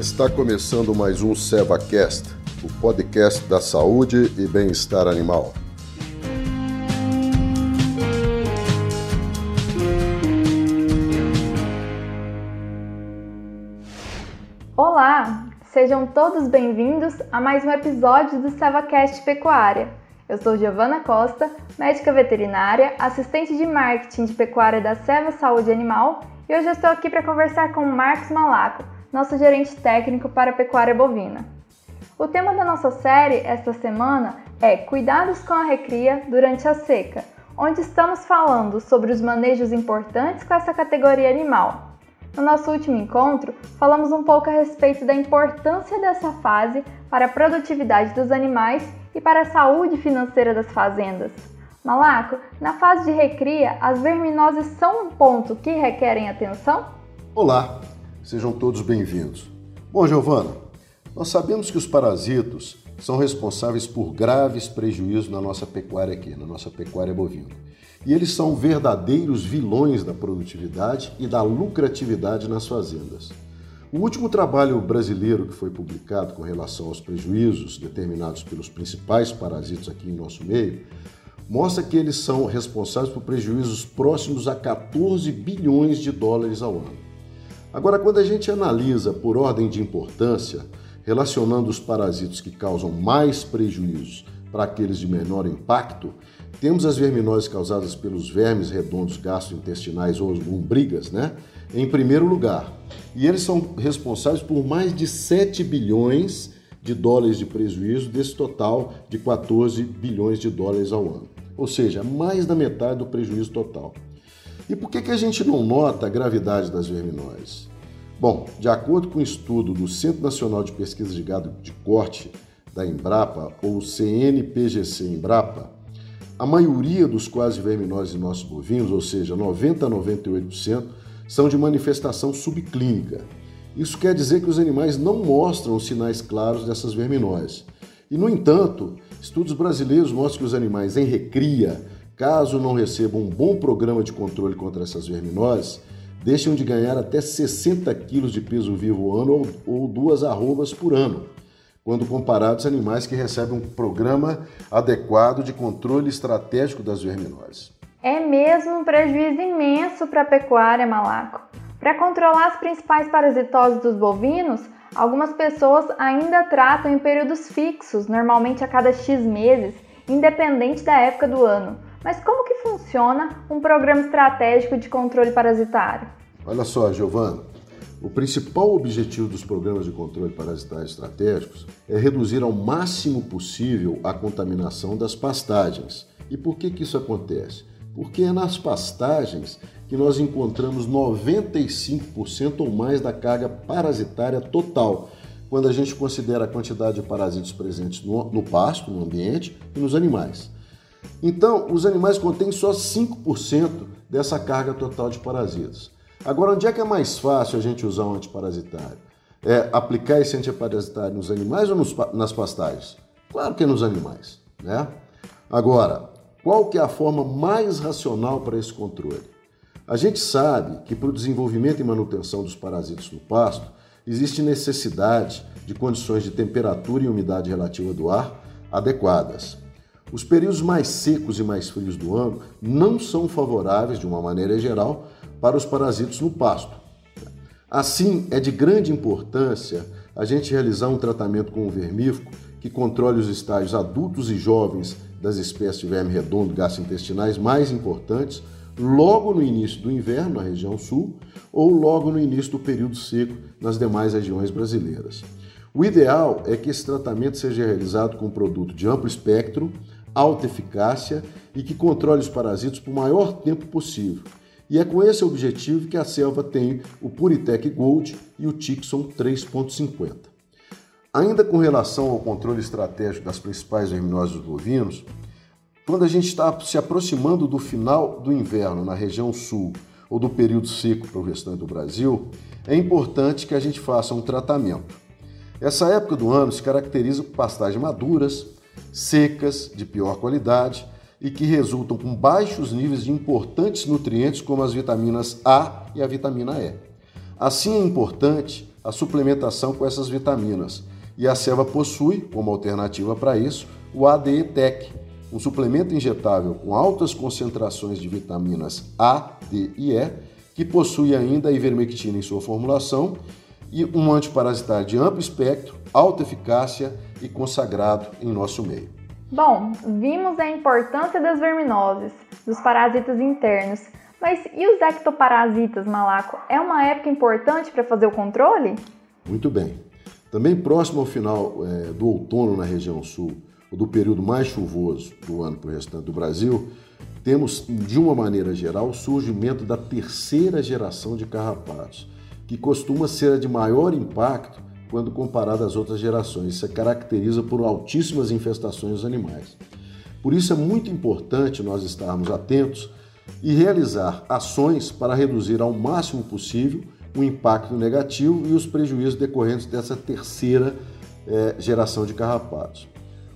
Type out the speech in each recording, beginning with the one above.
Está começando mais um SevaCast, o podcast da saúde e bem-estar animal. Olá, sejam todos bem-vindos a mais um episódio do SevaCast Pecuária. Eu sou Giovana Costa, médica veterinária, assistente de marketing de pecuária da Seva Saúde Animal e hoje eu estou aqui para conversar com o Marcos Malaco, nosso gerente técnico para a pecuária bovina. O tema da nossa série esta semana é Cuidados com a recria durante a seca, onde estamos falando sobre os manejos importantes com essa categoria animal. No nosso último encontro, falamos um pouco a respeito da importância dessa fase para a produtividade dos animais e para a saúde financeira das fazendas. Malaco, na fase de recria, as verminoses são um ponto que requerem atenção? Olá, sejam todos bem-vindos. Bom, Giovana, nós sabemos que os parasitos são responsáveis por graves prejuízos na nossa pecuária aqui, na nossa pecuária bovina. E eles são verdadeiros vilões da produtividade e da lucratividade nas fazendas. O último trabalho brasileiro que foi publicado com relação aos prejuízos determinados pelos principais parasitos aqui em nosso meio mostra que eles são responsáveis por prejuízos próximos a 14 bilhões de dólares ao ano. Agora, quando a gente analisa por ordem de importância, relacionando os parasitos que causam mais prejuízos para aqueles de menor impacto, temos as verminoses causadas pelos vermes redondos gastrointestinais ou lombrigas, né? Em primeiro lugar. E eles são responsáveis por mais de 7 bilhões de dólares de prejuízo desse total de 14 bilhões de dólares ao ano. Ou seja, mais da metade do prejuízo total. E por que, que a gente não nota a gravidade das verminoses? Bom, de acordo com o um estudo do Centro Nacional de Pesquisa de Gado de Corte, da Embrapa, ou CNPGC Embrapa, a maioria dos quase verminoses nossos bovinos, ou seja, 90 a 98%, são de manifestação subclínica. Isso quer dizer que os animais não mostram sinais claros dessas verminoses. E, no entanto, estudos brasileiros mostram que os animais em recria, caso não recebam um bom programa de controle contra essas verminoses, deixam de ganhar até 60 quilos de peso vivo ano ou, ou duas arrobas por ano, quando comparados a animais que recebem um programa adequado de controle estratégico das verminoses. É mesmo um prejuízo imenso para a pecuária, Malaco. Para controlar as principais parasitoses dos bovinos, algumas pessoas ainda tratam em períodos fixos, normalmente a cada X meses, independente da época do ano. Mas como que funciona um programa estratégico de controle parasitário? Olha só, Giovana, o principal objetivo dos programas de controle parasitário estratégicos é reduzir ao máximo possível a contaminação das pastagens. E por que, que isso acontece? Porque é nas pastagens que nós encontramos 95% ou mais da carga parasitária total, quando a gente considera a quantidade de parasitos presentes no, no pasto, no ambiente e nos animais. Então, os animais contêm só 5% dessa carga total de parasitas. Agora, onde é que é mais fácil a gente usar um antiparasitário? É aplicar esse antiparasitário nos animais ou nos, nas pastagens? Claro que é nos animais, né? Agora, qual que é a forma mais racional para esse controle? A gente sabe que para o desenvolvimento e manutenção dos parasitos no pasto, existe necessidade de condições de temperatura e umidade relativa do ar adequadas. Os períodos mais secos e mais frios do ano não são favoráveis, de uma maneira geral, para os parasitos no pasto. Assim, é de grande importância a gente realizar um tratamento com o vermífugo que controle os estágios adultos e jovens das espécies de verme redondo gastrointestinais mais importantes logo no início do inverno na região sul ou logo no início do período seco nas demais regiões brasileiras. O ideal é que esse tratamento seja realizado com um produto de amplo espectro, alta eficácia e que controle os parasitos por maior tempo possível. E é com esse objetivo que a selva tem o Puritec Gold e o Tixon 3.50. Ainda com relação ao controle estratégico das principais verminoses bovinos, quando a gente está se aproximando do final do inverno na região sul ou do período seco para o restante do Brasil, é importante que a gente faça um tratamento. Essa época do ano se caracteriza por pastagens maduras, secas, de pior qualidade e que resultam com baixos níveis de importantes nutrientes como as vitaminas A e a vitamina E. Assim é importante a suplementação com essas vitaminas. E a Seva possui, como alternativa para isso, o ADE Tech, um suplemento injetável com altas concentrações de vitaminas A, D e E, que possui ainda a ivermectina em sua formulação e um antiparasitário de amplo espectro, alta eficácia e consagrado em nosso meio. Bom, vimos a importância das verminoses, dos parasitas internos, mas e os ectoparasitas, Malaco? É uma época importante para fazer o controle? Muito bem. Também próximo ao final é, do outono na região sul, ou do período mais chuvoso do ano para o restante do Brasil, temos, de uma maneira geral, o surgimento da terceira geração de carrapatos, que costuma ser a de maior impacto quando comparado às outras gerações. Isso se caracteriza por altíssimas infestações dos animais. Por isso é muito importante nós estarmos atentos e realizar ações para reduzir ao máximo possível o impacto negativo e os prejuízos decorrentes dessa terceira é, geração de carrapatos.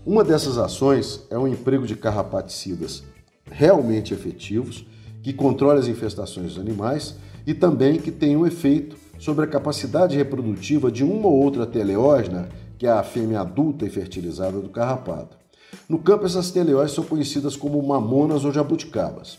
Uma dessas ações é o emprego de carrapaticidas realmente efetivos, que controlem as infestações dos animais e também que tenham um efeito sobre a capacidade reprodutiva de uma ou outra teleógena, que é a fêmea adulta e fertilizada do carrapato. No campo, essas teleógenas são conhecidas como mamonas ou jabuticabas.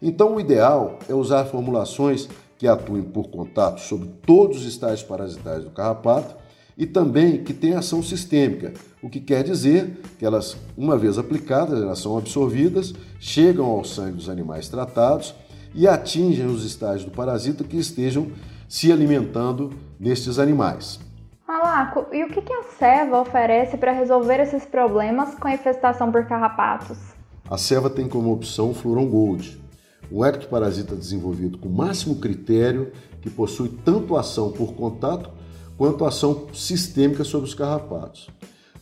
Então, o ideal é usar formulações que atuem por contato sobre todos os estágios parasitários do carrapato e também que tenham ação sistêmica, o que quer dizer que elas, uma vez aplicadas, elas são absorvidas, chegam ao sangue dos animais tratados e atingem os estágios do parasita que estejam se alimentando nestes animais. Malaco, e o que a Seva oferece para resolver esses problemas com a infestação por carrapatos? A Seva tem como opção o Fluron Gold, um ectoparasita desenvolvido com máximo critério que possui tanto ação por contato quanto ação sistêmica sobre os carrapatos,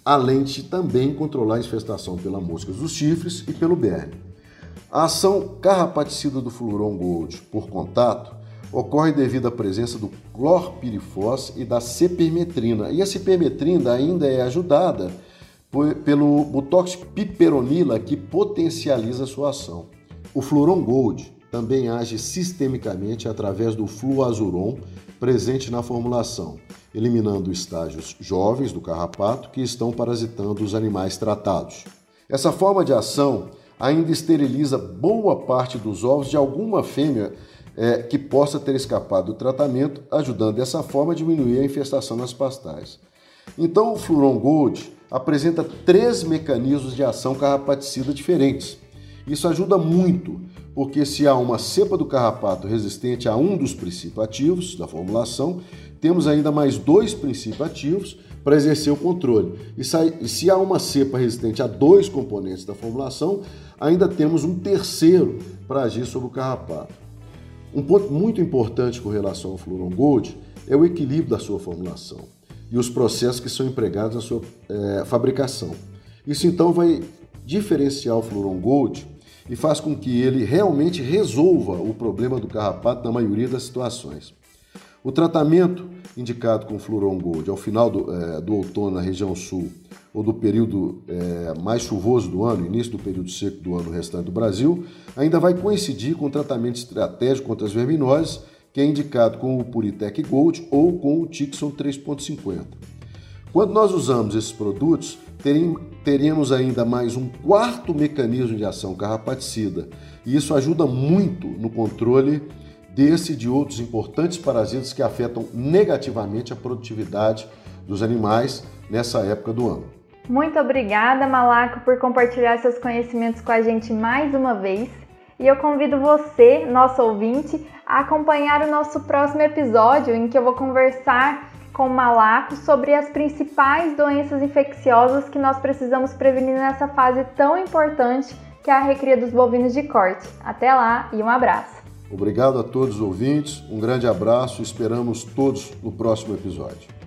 além de também controlar a infestação pela mosca dos chifres e pelo berne. A ação carrapaticida do fluoron gold por contato ocorre devido à presença do clorpirifos e da cepermetrina. E a cepermetrina ainda é ajudada pelo butox piperonila que potencializa sua ação. O Fluoron Gold também age sistemicamente através do fluazuron presente na formulação, eliminando estágios jovens do carrapato que estão parasitando os animais tratados. Essa forma de ação ainda esteriliza boa parte dos ovos de alguma fêmea é, que possa ter escapado do tratamento, ajudando dessa forma a diminuir a infestação nas pastais. Então, o Fluron Gold apresenta três mecanismos de ação carrapaticida diferentes isso ajuda muito, porque se há uma cepa do carrapato resistente a um dos princípios ativos da formulação, temos ainda mais dois princípios ativos para exercer o controle. E se há uma cepa resistente a dois componentes da formulação, ainda temos um terceiro para agir sobre o carrapato. Um ponto muito importante com relação ao Fluoron Gold é o equilíbrio da sua formulação e os processos que são empregados na sua é, fabricação. Isso então vai diferenciar o Fluoron Gold e faz com que ele realmente resolva o problema do carrapato na maioria das situações. O tratamento indicado com Fluoron Gold ao final do, é, do outono na região sul ou do período é, mais chuvoso do ano, início do período seco do ano restante do Brasil, ainda vai coincidir com o tratamento estratégico contra as verminoses, que é indicado com o Puritec Gold ou com o Tixon 3.50. Quando nós usamos esses produtos, teríamos ainda mais um quarto mecanismo de ação carrapaticida, e isso ajuda muito no controle desse e de outros importantes parasitas que afetam negativamente a produtividade dos animais nessa época do ano. Muito obrigada, Malaco, por compartilhar seus conhecimentos com a gente mais uma vez. E eu convido você, nosso ouvinte, a acompanhar o nosso próximo episódio em que eu vou conversar com Malaco sobre as principais doenças infecciosas que nós precisamos prevenir nessa fase tão importante que é a recria dos bovinos de corte. Até lá e um abraço. Obrigado a todos os ouvintes, um grande abraço, esperamos todos no próximo episódio.